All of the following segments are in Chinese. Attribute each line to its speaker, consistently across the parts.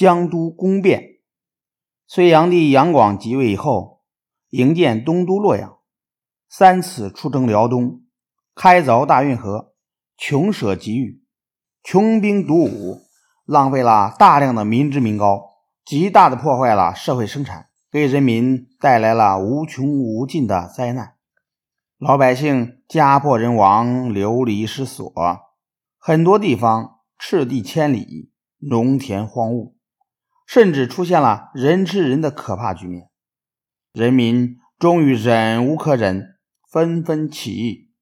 Speaker 1: 江都宫变。隋炀帝杨广即位以后，营建东都洛阳，三次出征辽东，开凿大运河，穷舍极域，穷兵黩武，浪费了大量的民脂民膏，极大的破坏了社会生产，给人民带来了无穷无尽的灾难。老百姓家破人亡，流离失所，很多地方赤地千里，农田荒芜。甚至出现了人吃人的可怕局面，人民终于忍无可忍，纷纷起义。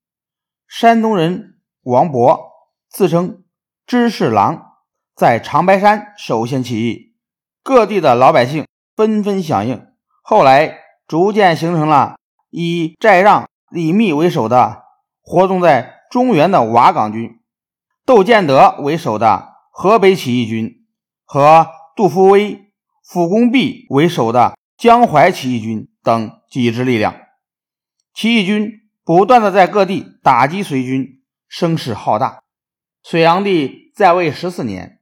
Speaker 1: 山东人王勃自称知事郎，在长白山首先起义，各地的老百姓纷纷响应。后来逐渐形成了以寨让、李密为首的活动在中原的瓦岗军，窦建德为首的河北起义军和。杜伏威、辅公弼为首的江淮起义军等几支力量，起义军不断的在各地打击隋军，声势浩大。隋炀帝在位十四年，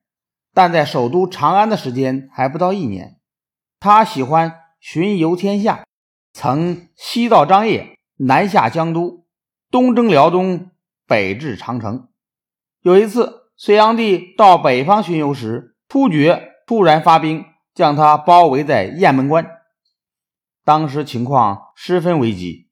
Speaker 1: 但在首都长安的时间还不到一年。他喜欢巡游天下，曾西到张掖，南下江都，东征辽东，北至长城。有一次，隋炀帝到北方巡游时，突厥。突然发兵，将他包围在雁门关。当时情况十分危急，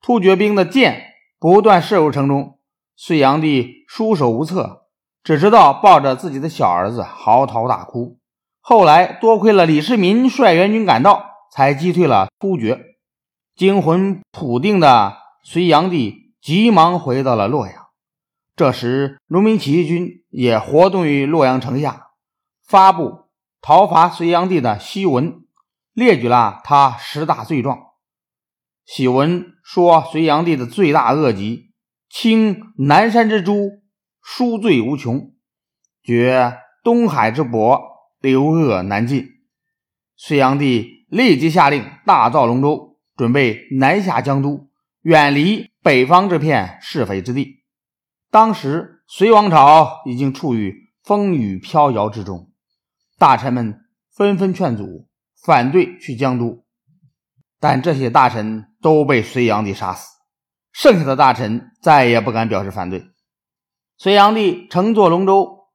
Speaker 1: 突厥兵的箭不断射入城中，隋炀帝束手无策，只知道抱着自己的小儿子嚎啕大哭。后来多亏了李世民率援军赶到，才击退了突厥。惊魂甫定的隋炀帝急忙回到了洛阳。这时，农民起义军也活动于洛阳城下，发布。讨伐隋炀帝的檄文列举了他十大罪状。檄文说，隋炀帝的罪大恶极，倾南山之诛，殊罪无穷；绝东海之伯，流恶难尽。隋炀帝立即下令大造龙舟，准备南下江都，远离北方这片是非之地。当时，隋王朝已经处于风雨飘摇之中。大臣们纷纷劝阻，反对去江都，但这些大臣都被隋炀帝杀死。剩下的大臣再也不敢表示反对。隋炀帝乘坐龙舟，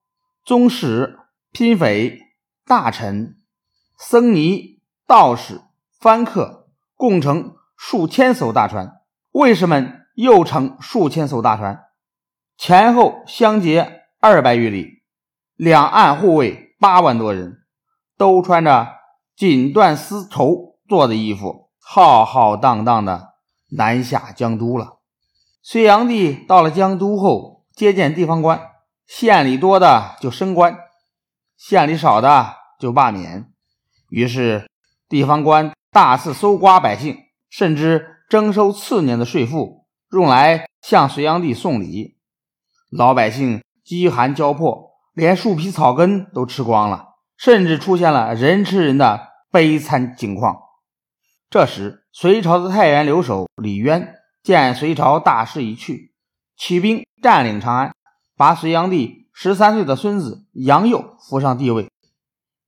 Speaker 1: 宗室、嫔妃、大臣、僧尼、道士、藩客共乘数千艘大船，卫士们又乘数千艘大船，前后相接二百余里，两岸护卫。八万多人都穿着锦缎丝绸做的衣服，浩浩荡荡的南下江都了。隋炀帝到了江都后，接见地方官，县里多的就升官，县里少的就罢免。于是地方官大肆搜刮百姓，甚至征收次年的税赋，用来向隋炀帝送礼。老百姓饥寒交迫。连树皮草根都吃光了，甚至出现了人吃人的悲惨境况。这时，隋朝的太原留守李渊见隋朝大势已去，起兵占领长安，把隋炀帝十三岁的孙子杨佑扶上帝位，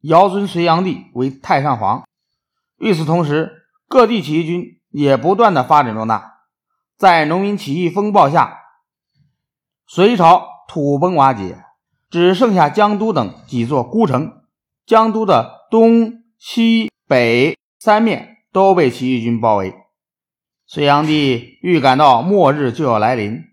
Speaker 1: 遥尊隋炀帝为太上皇。与此同时，各地起义军也不断的发展壮大。在农民起义风暴下，隋朝土崩瓦解。只剩下江都等几座孤城，江都的东西北三面都被起义军包围。隋炀帝预感到末日就要来临，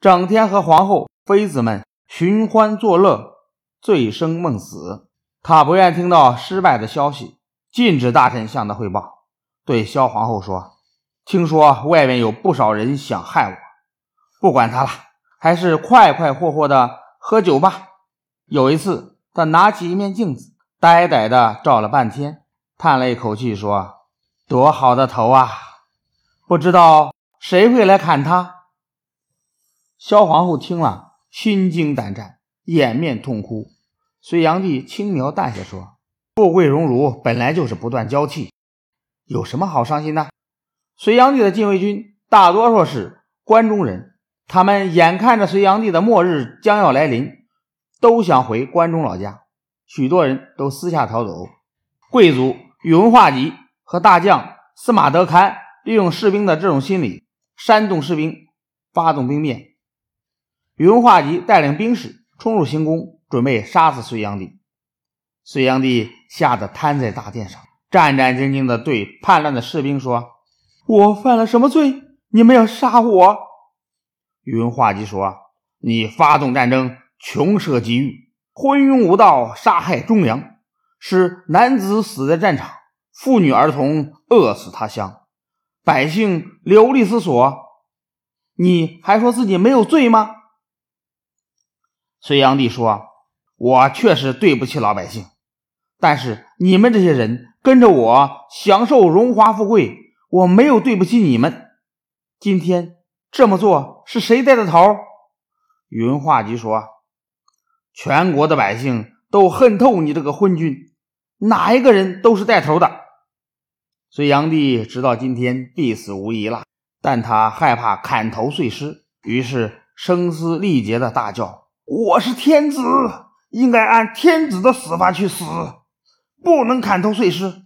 Speaker 1: 整天和皇后、妃子们寻欢作乐，醉生梦死。他不愿听到失败的消息，禁止大臣向他汇报。对萧皇后说：“听说外面有不少人想害我，不管他了，还是快快活活的喝酒吧。”有一次，他拿起一面镜子，呆呆的照了半天，叹了一口气说：“多好的头啊！不知道谁会来砍他。”萧皇后听了，心惊胆战，掩面痛哭。隋炀帝轻描淡写说：“富贵荣辱本来就是不断交替，有什么好伤心的？”隋炀帝的禁卫军大多数是关中人，他们眼看着隋炀帝的末日将要来临。都想回关中老家，许多人都私下逃走。贵族宇文化及和大将司马德堪利用士兵的这种心理，煽动士兵发动兵变。宇文化及带领兵士冲入行宫，准备杀死隋炀帝。隋炀帝吓得瘫在大殿上，战战兢兢地对叛乱的士兵说：“我犯了什么罪？你们要杀我？”宇文化及说：“你发动战争，穷奢极欲，昏庸无道，杀害忠良，使男子死在战场，妇女儿童饿死他乡，百姓流离失所。你还说自己没有罪吗？”隋炀帝说：“我确实对不起老百姓。”但是你们这些人跟着我享受荣华富贵，我没有对不起你们。今天这么做是谁带的头？宇文化及说：“全国的百姓都恨透你这个昏君，哪一个人都是带头的。”隋炀帝知道今天必死无疑了，但他害怕砍头碎尸，于是声嘶力竭的大叫：“我是天子，应该按天子的死法去死。”不能砍头碎尸！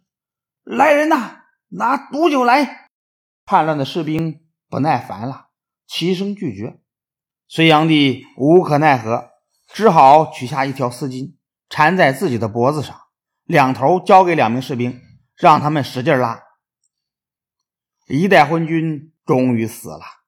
Speaker 1: 来人呐，拿毒酒来！叛乱的士兵不耐烦了，齐声拒绝。隋炀帝无可奈何，只好取下一条丝巾，缠在自己的脖子上，两头交给两名士兵，让他们使劲拉。一代昏君终于死了。